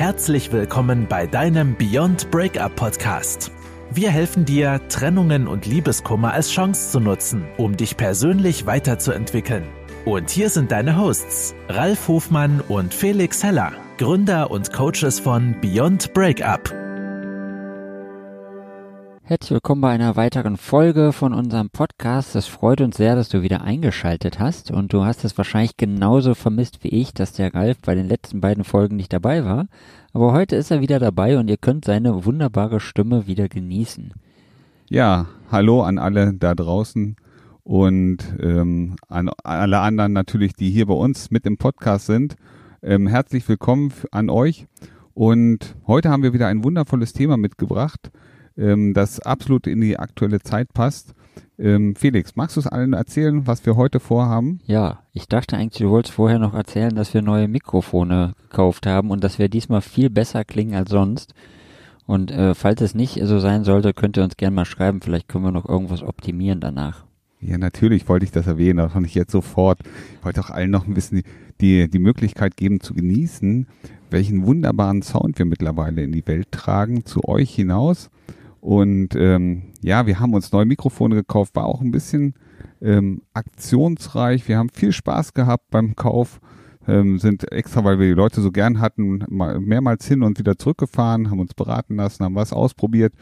Herzlich willkommen bei deinem Beyond Breakup Podcast. Wir helfen dir, Trennungen und Liebeskummer als Chance zu nutzen, um dich persönlich weiterzuentwickeln. Und hier sind deine Hosts, Ralf Hofmann und Felix Heller, Gründer und Coaches von Beyond Breakup. Herzlich willkommen bei einer weiteren Folge von unserem Podcast. Es freut uns sehr, dass du wieder eingeschaltet hast und du hast es wahrscheinlich genauso vermisst wie ich, dass der Ralf bei den letzten beiden Folgen nicht dabei war. Aber heute ist er wieder dabei und ihr könnt seine wunderbare Stimme wieder genießen. Ja, hallo an alle da draußen und ähm, an alle anderen natürlich, die hier bei uns mit im Podcast sind. Ähm, herzlich willkommen an euch. Und heute haben wir wieder ein wundervolles Thema mitgebracht ähm, das absolut in die aktuelle Zeit passt. Ähm, Felix, magst du es allen erzählen, was wir heute vorhaben? Ja, ich dachte eigentlich, du wolltest vorher noch erzählen, dass wir neue Mikrofone gekauft haben und dass wir diesmal viel besser klingen als sonst. Und äh, falls es nicht so sein sollte, könnt ihr uns gerne mal schreiben. Vielleicht können wir noch irgendwas optimieren danach. Ja, natürlich wollte ich das erwähnen, das fand ich jetzt sofort. Ich wollte auch allen noch ein bisschen die, die Möglichkeit geben zu genießen, welchen wunderbaren Sound wir mittlerweile in die Welt tragen, zu euch hinaus. Und ähm, ja, wir haben uns neue Mikrofone gekauft, war auch ein bisschen ähm, aktionsreich. Wir haben viel Spaß gehabt beim Kauf, ähm, sind extra, weil wir die Leute so gern hatten, mal mehrmals hin und wieder zurückgefahren, haben uns beraten lassen, haben was ausprobiert.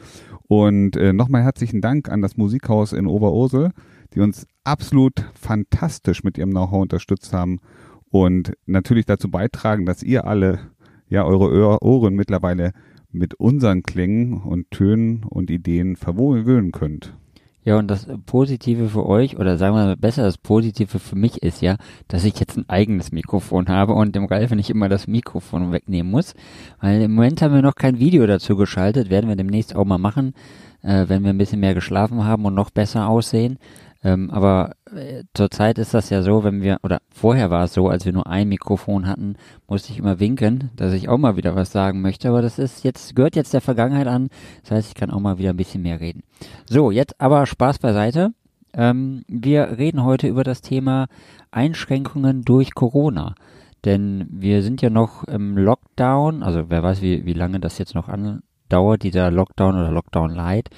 Und äh, nochmal herzlichen Dank an das Musikhaus in Oberursel, die uns absolut fantastisch mit ihrem Know-how unterstützt haben und natürlich dazu beitragen, dass ihr alle ja eure Ohren mittlerweile mit unseren Klängen und Tönen und Ideen verwöhnen könnt. Ja, und das Positive für euch, oder sagen wir mal besser, das Positive für mich ist ja, dass ich jetzt ein eigenes Mikrofon habe und dem Ralf nicht immer das Mikrofon wegnehmen muss. Weil im Moment haben wir noch kein Video dazu geschaltet, werden wir demnächst auch mal machen, äh, wenn wir ein bisschen mehr geschlafen haben und noch besser aussehen. Ähm, aber äh, zurzeit ist das ja so, wenn wir, oder vorher war es so, als wir nur ein Mikrofon hatten, musste ich immer winken, dass ich auch mal wieder was sagen möchte. Aber das ist jetzt, gehört jetzt der Vergangenheit an. Das heißt, ich kann auch mal wieder ein bisschen mehr reden. So, jetzt aber Spaß beiseite. Ähm, wir reden heute über das Thema Einschränkungen durch Corona. Denn wir sind ja noch im Lockdown, also wer weiß, wie, wie lange das jetzt noch andauert, dieser Lockdown oder Lockdown Light.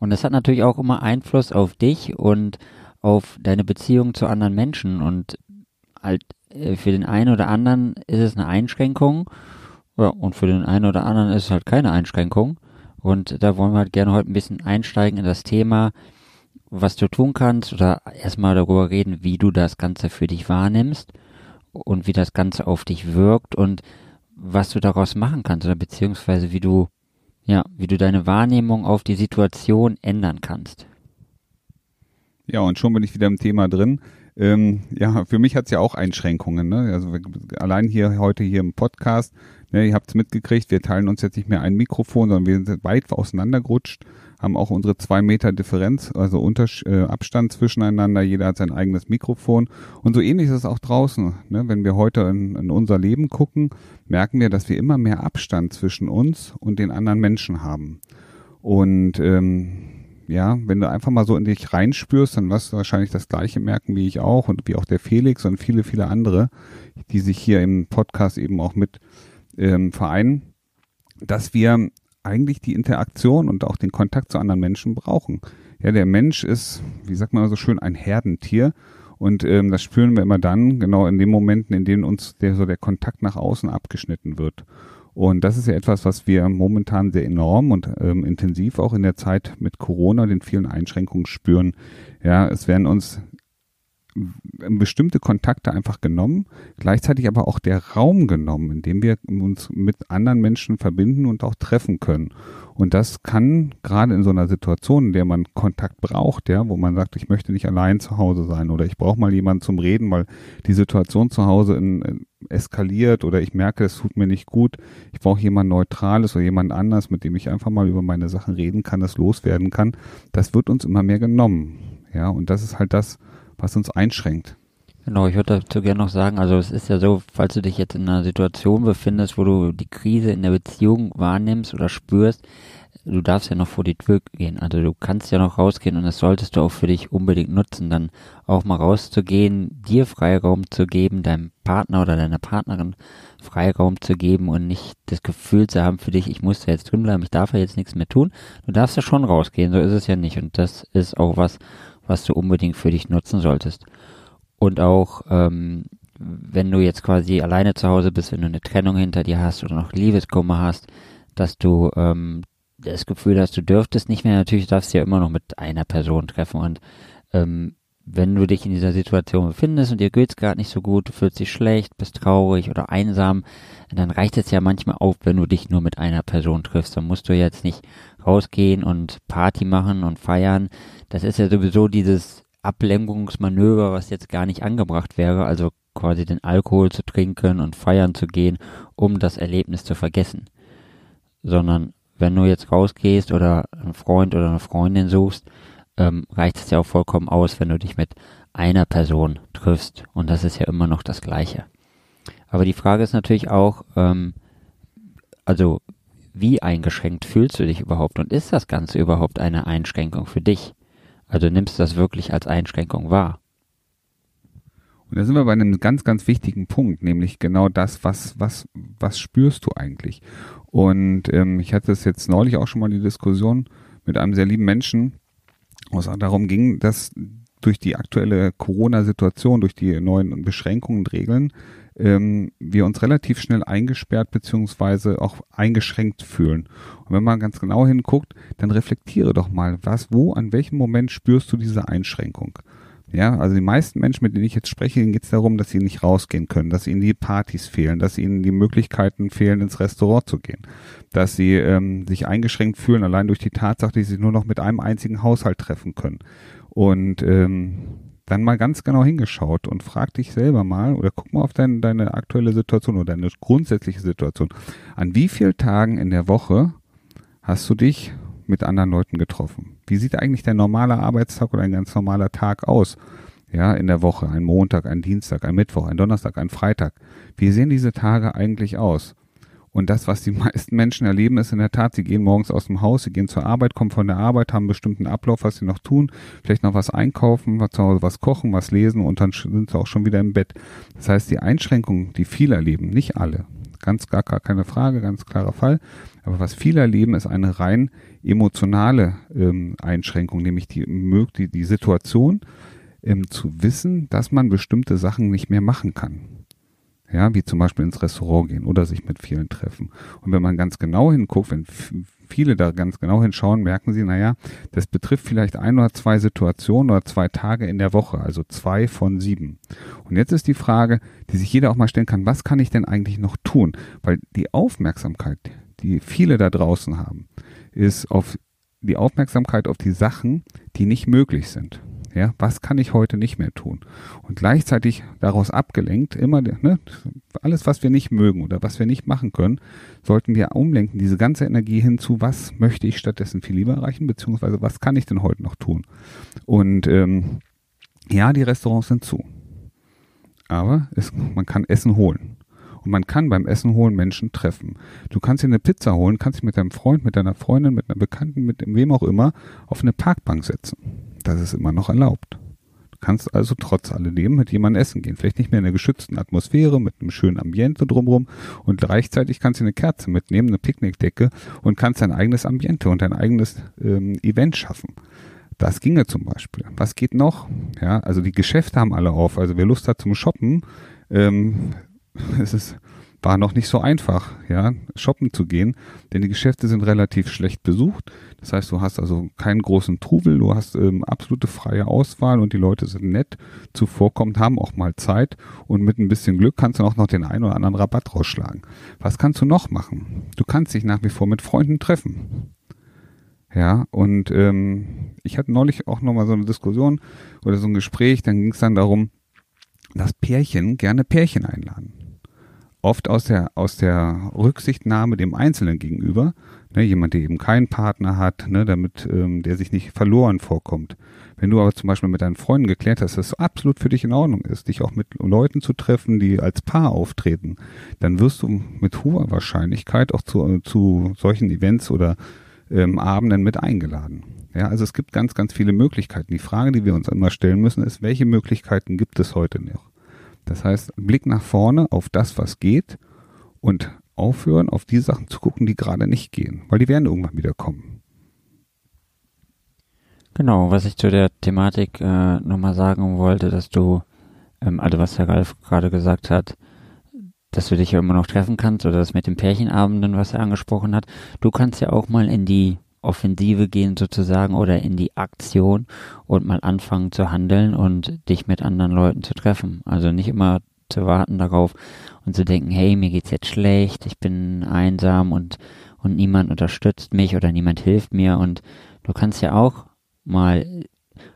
Und das hat natürlich auch immer Einfluss auf dich und auf deine Beziehung zu anderen Menschen. Und halt äh, für den einen oder anderen ist es eine Einschränkung. Ja, und für den einen oder anderen ist es halt keine Einschränkung. Und da wollen wir halt gerne heute ein bisschen einsteigen in das Thema, was du tun kannst oder erstmal darüber reden, wie du das Ganze für dich wahrnimmst und wie das Ganze auf dich wirkt und was du daraus machen kannst oder beziehungsweise wie du ja, wie du deine Wahrnehmung auf die Situation ändern kannst. Ja, und schon bin ich wieder im Thema drin. Ähm, ja, für mich hat es ja auch Einschränkungen. Ne? Also allein hier heute hier im Podcast, ne, ihr habt es mitgekriegt, wir teilen uns jetzt nicht mehr ein Mikrofon, sondern wir sind weit auseinandergerutscht haben auch unsere zwei Meter Differenz, also Unters äh, Abstand zwischeneinander. Jeder hat sein eigenes Mikrofon. Und so ähnlich ist es auch draußen. Ne? Wenn wir heute in, in unser Leben gucken, merken wir, dass wir immer mehr Abstand zwischen uns und den anderen Menschen haben. Und ähm, ja, wenn du einfach mal so in dich reinspürst, dann wirst du wahrscheinlich das Gleiche merken wie ich auch und wie auch der Felix und viele, viele andere, die sich hier im Podcast eben auch mit ähm, vereinen, dass wir eigentlich die Interaktion und auch den Kontakt zu anderen Menschen brauchen. Ja, der Mensch ist, wie sagt man so schön, ein Herdentier. Und ähm, das spüren wir immer dann, genau in den Momenten, in denen uns der, so der Kontakt nach außen abgeschnitten wird. Und das ist ja etwas, was wir momentan sehr enorm und ähm, intensiv auch in der Zeit mit Corona, den vielen Einschränkungen spüren. Ja, es werden uns bestimmte Kontakte einfach genommen, gleichzeitig aber auch der Raum genommen, in dem wir uns mit anderen Menschen verbinden und auch treffen können. Und das kann gerade in so einer Situation, in der man Kontakt braucht, ja, wo man sagt, ich möchte nicht allein zu Hause sein oder ich brauche mal jemanden zum Reden, weil die Situation zu Hause in, in, eskaliert oder ich merke, es tut mir nicht gut. Ich brauche jemand Neutrales oder jemand anders, mit dem ich einfach mal über meine Sachen reden kann, das loswerden kann. Das wird uns immer mehr genommen. Ja, und das ist halt das, was uns einschränkt. Genau, ich würde dazu gerne noch sagen, also es ist ja so, falls du dich jetzt in einer Situation befindest, wo du die Krise in der Beziehung wahrnimmst oder spürst, du darfst ja noch vor die Tür gehen. Also du kannst ja noch rausgehen und das solltest du auch für dich unbedingt nutzen, dann auch mal rauszugehen, dir Freiraum zu geben, deinem Partner oder deiner Partnerin Freiraum zu geben und nicht das Gefühl zu haben für dich, ich muss da jetzt drin bleiben, ich darf ja jetzt nichts mehr tun. Du darfst ja schon rausgehen, so ist es ja nicht. Und das ist auch was, was du unbedingt für dich nutzen solltest. Und auch, ähm, wenn du jetzt quasi alleine zu Hause bist, wenn du eine Trennung hinter dir hast oder noch Liebeskummer hast, dass du ähm, das Gefühl hast, du dürftest nicht mehr, natürlich darfst du ja immer noch mit einer Person treffen und ähm, wenn du dich in dieser Situation befindest und dir geht's gerade nicht so gut, du fühlst dich schlecht, bist traurig oder einsam, dann reicht es ja manchmal auf, wenn du dich nur mit einer Person triffst. Dann musst du jetzt nicht rausgehen und Party machen und feiern. Das ist ja sowieso dieses Ablenkungsmanöver, was jetzt gar nicht angebracht wäre, also quasi den Alkohol zu trinken und feiern zu gehen, um das Erlebnis zu vergessen. Sondern wenn du jetzt rausgehst oder einen Freund oder eine Freundin suchst, ähm, reicht es ja auch vollkommen aus, wenn du dich mit einer Person triffst. Und das ist ja immer noch das Gleiche. Aber die Frage ist natürlich auch, ähm, also wie eingeschränkt fühlst du dich überhaupt und ist das Ganze überhaupt eine Einschränkung für dich? Also nimmst du das wirklich als Einschränkung wahr? Und da sind wir bei einem ganz, ganz wichtigen Punkt, nämlich genau das, was, was, was spürst du eigentlich? Und ähm, ich hatte es jetzt neulich auch schon mal die Diskussion mit einem sehr lieben Menschen, wo es darum ging, dass durch die aktuelle Corona-Situation, durch die neuen Beschränkungen und Regeln, ähm, wir uns relativ schnell eingesperrt beziehungsweise auch eingeschränkt fühlen. Und wenn man ganz genau hinguckt, dann reflektiere doch mal, was, wo, an welchem Moment spürst du diese Einschränkung? Ja, also die meisten Menschen, mit denen ich jetzt spreche, geht es darum, dass sie nicht rausgehen können, dass ihnen die Partys fehlen, dass ihnen die Möglichkeiten fehlen, ins Restaurant zu gehen, dass sie ähm, sich eingeschränkt fühlen, allein durch die Tatsache, dass sie sich nur noch mit einem einzigen Haushalt treffen können. Und ähm, dann mal ganz genau hingeschaut und frag dich selber mal oder guck mal auf dein, deine aktuelle Situation oder deine grundsätzliche Situation. An wie vielen Tagen in der Woche hast du dich mit anderen Leuten getroffen? Wie sieht eigentlich dein normaler Arbeitstag oder ein ganz normaler Tag aus? Ja, in der Woche, ein Montag, ein Dienstag, ein Mittwoch, ein Donnerstag, ein Freitag. Wie sehen diese Tage eigentlich aus? Und das, was die meisten Menschen erleben, ist in der Tat, sie gehen morgens aus dem Haus, sie gehen zur Arbeit, kommen von der Arbeit, haben einen bestimmten Ablauf, was sie noch tun, vielleicht noch was einkaufen, was zu Hause was kochen, was lesen und dann sind sie auch schon wieder im Bett. Das heißt, die Einschränkungen, die viele erleben, nicht alle, ganz gar, gar keine Frage, ganz klarer Fall, aber was viele erleben, ist eine rein emotionale ähm, Einschränkung, nämlich die, die, die Situation ähm, zu wissen, dass man bestimmte Sachen nicht mehr machen kann. Ja, wie zum Beispiel ins Restaurant gehen oder sich mit vielen treffen. Und wenn man ganz genau hinguckt, wenn viele da ganz genau hinschauen, merken sie, naja, das betrifft vielleicht ein oder zwei Situationen oder zwei Tage in der Woche, also zwei von sieben. Und jetzt ist die Frage, die sich jeder auch mal stellen kann, was kann ich denn eigentlich noch tun? Weil die Aufmerksamkeit, die viele da draußen haben, ist auf die Aufmerksamkeit auf die Sachen, die nicht möglich sind. Ja, was kann ich heute nicht mehr tun? Und gleichzeitig daraus abgelenkt, immer, ne, alles, was wir nicht mögen oder was wir nicht machen können, sollten wir umlenken, diese ganze Energie hinzu, was möchte ich stattdessen viel lieber erreichen, beziehungsweise was kann ich denn heute noch tun? Und ähm, ja, die Restaurants sind zu. Aber es, man kann Essen holen. Und man kann beim Essen holen Menschen treffen. Du kannst dir eine Pizza holen, kannst dich mit deinem Freund, mit deiner Freundin, mit einer Bekannten, mit wem auch immer auf eine Parkbank setzen. Das ist immer noch erlaubt. Du kannst also trotz alledem mit jemandem essen gehen. Vielleicht nicht mehr in einer geschützten Atmosphäre, mit einem schönen Ambiente drumherum und gleichzeitig kannst du eine Kerze mitnehmen, eine Picknickdecke und kannst dein eigenes Ambiente und dein eigenes ähm, Event schaffen. Das ginge zum Beispiel. Was geht noch? Ja, also die Geschäfte haben alle auf. Also wer Lust hat zum Shoppen, ähm, es ist war noch nicht so einfach, ja, shoppen zu gehen, denn die Geschäfte sind relativ schlecht besucht. Das heißt, du hast also keinen großen Trubel, du hast ähm, absolute freie Auswahl und die Leute sind nett, zuvorkommend, haben auch mal Zeit und mit ein bisschen Glück kannst du auch noch den einen oder anderen Rabatt rausschlagen. Was kannst du noch machen? Du kannst dich nach wie vor mit Freunden treffen. Ja, und ähm, ich hatte neulich auch nochmal so eine Diskussion oder so ein Gespräch, dann ging es dann darum, dass Pärchen gerne Pärchen einladen oft aus der, aus der Rücksichtnahme dem Einzelnen gegenüber, ne, jemand, der eben keinen Partner hat, ne, damit ähm, der sich nicht verloren vorkommt. Wenn du aber zum Beispiel mit deinen Freunden geklärt hast, dass es absolut für dich in Ordnung ist, dich auch mit Leuten zu treffen, die als Paar auftreten, dann wirst du mit hoher Wahrscheinlichkeit auch zu, äh, zu solchen Events oder ähm, Abenden mit eingeladen. Ja, also es gibt ganz, ganz viele Möglichkeiten. Die Frage, die wir uns immer stellen müssen, ist, welche Möglichkeiten gibt es heute noch? Das heißt, Blick nach vorne auf das, was geht und aufhören, auf die Sachen zu gucken, die gerade nicht gehen, weil die werden irgendwann wieder kommen. Genau, was ich zu der Thematik äh, nochmal sagen wollte, dass du, ähm, also was Herr Ralf gerade gesagt hat, dass du dich ja immer noch treffen kannst oder das mit den Pärchenabenden, was er angesprochen hat. Du kannst ja auch mal in die Offensive gehen sozusagen oder in die Aktion und mal anfangen zu handeln und dich mit anderen Leuten zu treffen. Also nicht immer zu warten darauf und zu denken, hey, mir geht's jetzt schlecht, ich bin einsam und, und niemand unterstützt mich oder niemand hilft mir und du kannst ja auch mal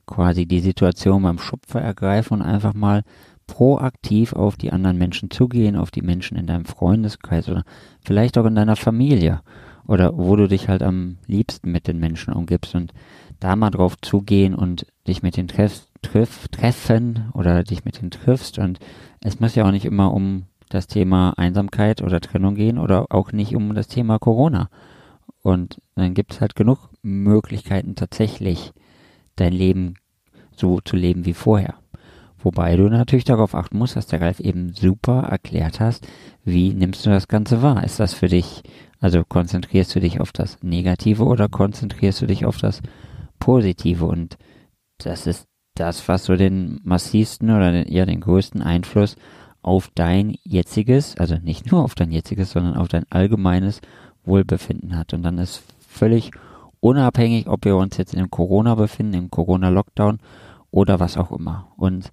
quasi die Situation beim Schupfer ergreifen und einfach mal proaktiv auf die anderen Menschen zugehen, auf die Menschen in deinem Freundeskreis oder vielleicht auch in deiner Familie oder wo du dich halt am liebsten mit den Menschen umgibst und da mal drauf zugehen und dich mit den treff, treff, treffen oder dich mit denen triffst und es muss ja auch nicht immer um das Thema Einsamkeit oder Trennung gehen oder auch nicht um das Thema Corona. Und dann gibt es halt genug Möglichkeiten tatsächlich dein Leben so zu leben wie vorher. Wobei du natürlich darauf achten musst, dass der Ralf eben super erklärt hast, wie nimmst du das Ganze wahr? Ist das für dich, also konzentrierst du dich auf das Negative oder konzentrierst du dich auf das Positive? Und das ist das, was so den massivsten oder den, ja den größten Einfluss auf dein jetziges, also nicht nur auf dein jetziges, sondern auf dein allgemeines Wohlbefinden hat. Und dann ist völlig unabhängig, ob wir uns jetzt in Corona befinden, im Corona-Lockdown oder was auch immer. Und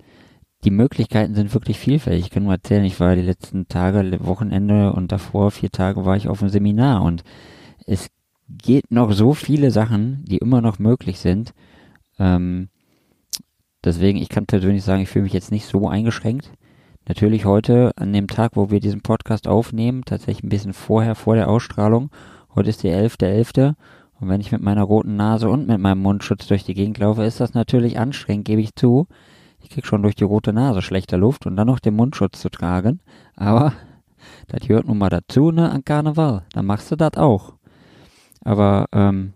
die Möglichkeiten sind wirklich vielfältig. Ich kann nur erzählen, ich war die letzten Tage, Wochenende und davor vier Tage war ich auf einem Seminar und es geht noch so viele Sachen, die immer noch möglich sind. Ähm, deswegen, ich kann persönlich sagen, ich fühle mich jetzt nicht so eingeschränkt. Natürlich heute, an dem Tag, wo wir diesen Podcast aufnehmen, tatsächlich ein bisschen vorher, vor der Ausstrahlung. Heute ist der 11.11. .11. Und wenn ich mit meiner roten Nase und mit meinem Mundschutz durch die Gegend laufe, ist das natürlich anstrengend, gebe ich zu. Ich krieg schon durch die rote Nase schlechter Luft und dann noch den Mundschutz zu tragen. Aber das gehört nun mal dazu, ne, an Karneval. Dann machst du das auch. Aber ähm,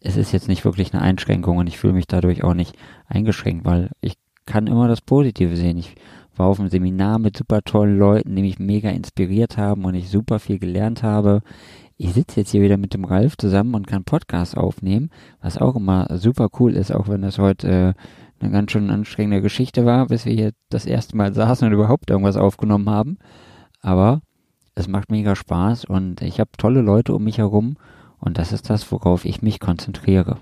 es ist jetzt nicht wirklich eine Einschränkung und ich fühle mich dadurch auch nicht eingeschränkt, weil ich kann immer das Positive sehen. Ich war auf einem Seminar mit super tollen Leuten, die mich mega inspiriert haben und ich super viel gelernt habe. Ich sitze jetzt hier wieder mit dem Ralf zusammen und kann Podcast aufnehmen, was auch immer super cool ist, auch wenn das heute äh, eine ganz schön anstrengende Geschichte war, bis wir hier das erste Mal saßen und überhaupt irgendwas aufgenommen haben. Aber es macht mega Spaß und ich habe tolle Leute um mich herum und das ist das, worauf ich mich konzentriere.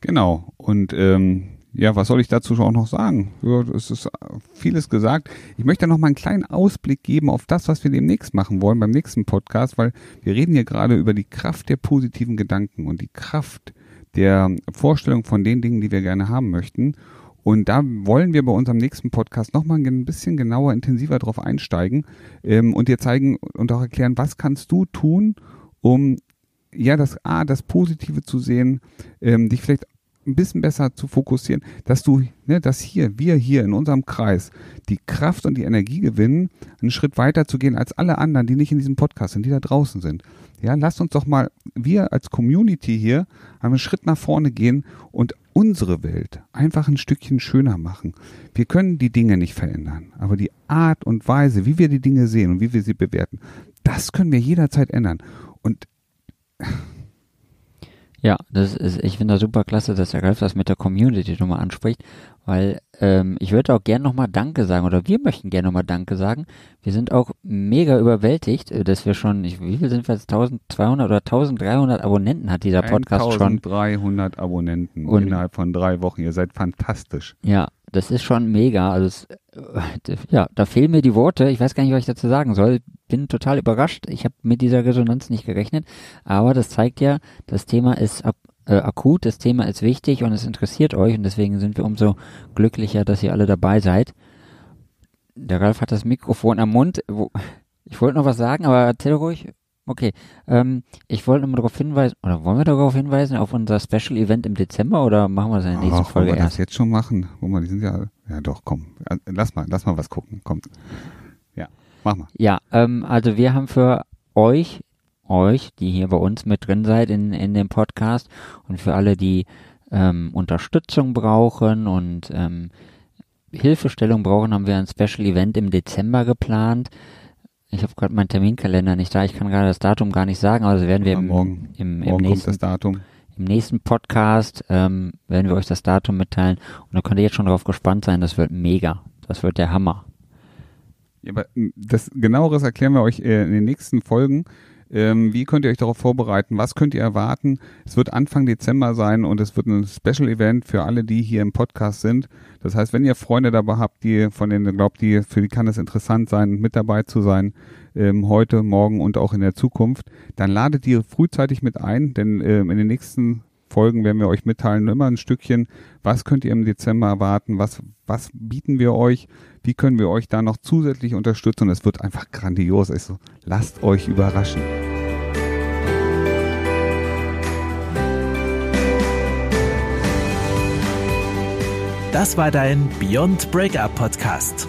Genau. Und ähm, ja, was soll ich dazu auch noch sagen? Es ist vieles gesagt. Ich möchte noch mal einen kleinen Ausblick geben auf das, was wir demnächst machen wollen beim nächsten Podcast, weil wir reden hier gerade über die Kraft der positiven Gedanken und die Kraft der Vorstellung von den Dingen, die wir gerne haben möchten. Und da wollen wir bei unserem nächsten Podcast nochmal ein bisschen genauer, intensiver drauf einsteigen ähm, und dir zeigen und auch erklären, was kannst du tun, um ja das A, das Positive zu sehen, ähm, dich vielleicht ein bisschen besser zu fokussieren, dass du, ne, dass hier, wir hier in unserem Kreis die Kraft und die Energie gewinnen, einen Schritt weiter zu gehen als alle anderen, die nicht in diesem Podcast sind, die da draußen sind. Ja, lasst uns doch mal, wir als Community hier, einen Schritt nach vorne gehen und unsere Welt einfach ein Stückchen schöner machen. Wir können die Dinge nicht verändern, aber die Art und Weise, wie wir die Dinge sehen und wie wir sie bewerten, das können wir jederzeit ändern. Und ja, das ist, ich finde das super klasse, dass der Ralf das mit der Community nochmal anspricht, weil ähm, ich würde auch gerne nochmal Danke sagen oder wir möchten gerne nochmal Danke sagen. Wir sind auch mega überwältigt, äh, dass wir schon, ich, wie viel sind wir jetzt, 1200 oder 1300 Abonnenten hat dieser Podcast schon. 1300 Abonnenten Und, innerhalb von drei Wochen, ihr seid fantastisch. Ja, das ist schon mega. Also es, äh, ja, da fehlen mir die Worte. Ich weiß gar nicht, was ich dazu sagen soll. Bin total überrascht. Ich habe mit dieser Resonanz nicht gerechnet. Aber das zeigt ja, das Thema ist ak äh, akut, das Thema ist wichtig und es interessiert euch. Und deswegen sind wir umso glücklicher, dass ihr alle dabei seid. Der Ralf hat das Mikrofon am Mund. Ich wollte noch was sagen, aber erzähl ruhig. Okay, ähm, ich wollte nur darauf hinweisen, oder wollen wir darauf hinweisen, auf unser Special Event im Dezember oder machen wir das in der nächsten Ach, Folge wollen wir erst? das jetzt schon machen? Guck mal, die sind ja, ja doch, komm, äh, lass mal, lass mal was gucken, komm. Mach mal. Ja, ähm, also wir haben für euch euch, die hier bei uns mit drin seid in, in dem Podcast und für alle, die ähm, Unterstützung brauchen und ähm, Hilfestellung brauchen, haben wir ein Special Event im Dezember geplant. Ich habe gerade meinen Terminkalender nicht da. Ich kann gerade das Datum gar nicht sagen, aber also werden wir ja, im, morgen, im, im morgen nächsten kommt das Datum. im nächsten Podcast ähm, werden wir euch das Datum mitteilen und da könnt ihr jetzt schon darauf gespannt sein. Das wird mega. Das wird der Hammer. Ja, aber das genaueres erklären wir euch äh, in den nächsten Folgen. Ähm, wie könnt ihr euch darauf vorbereiten? Was könnt ihr erwarten? Es wird Anfang Dezember sein und es wird ein Special Event für alle, die hier im Podcast sind. Das heißt, wenn ihr Freunde dabei habt, die von denen glaubt, die für die kann es interessant sein, mit dabei zu sein, ähm, heute, morgen und auch in der Zukunft, dann ladet die frühzeitig mit ein, denn ähm, in den nächsten Folgen werden wir euch mitteilen, immer ein Stückchen, was könnt ihr im Dezember erwarten, was, was bieten wir euch, wie können wir euch da noch zusätzlich unterstützen und es wird einfach grandios. Also lasst euch überraschen. Das war dein Beyond Breakup Podcast.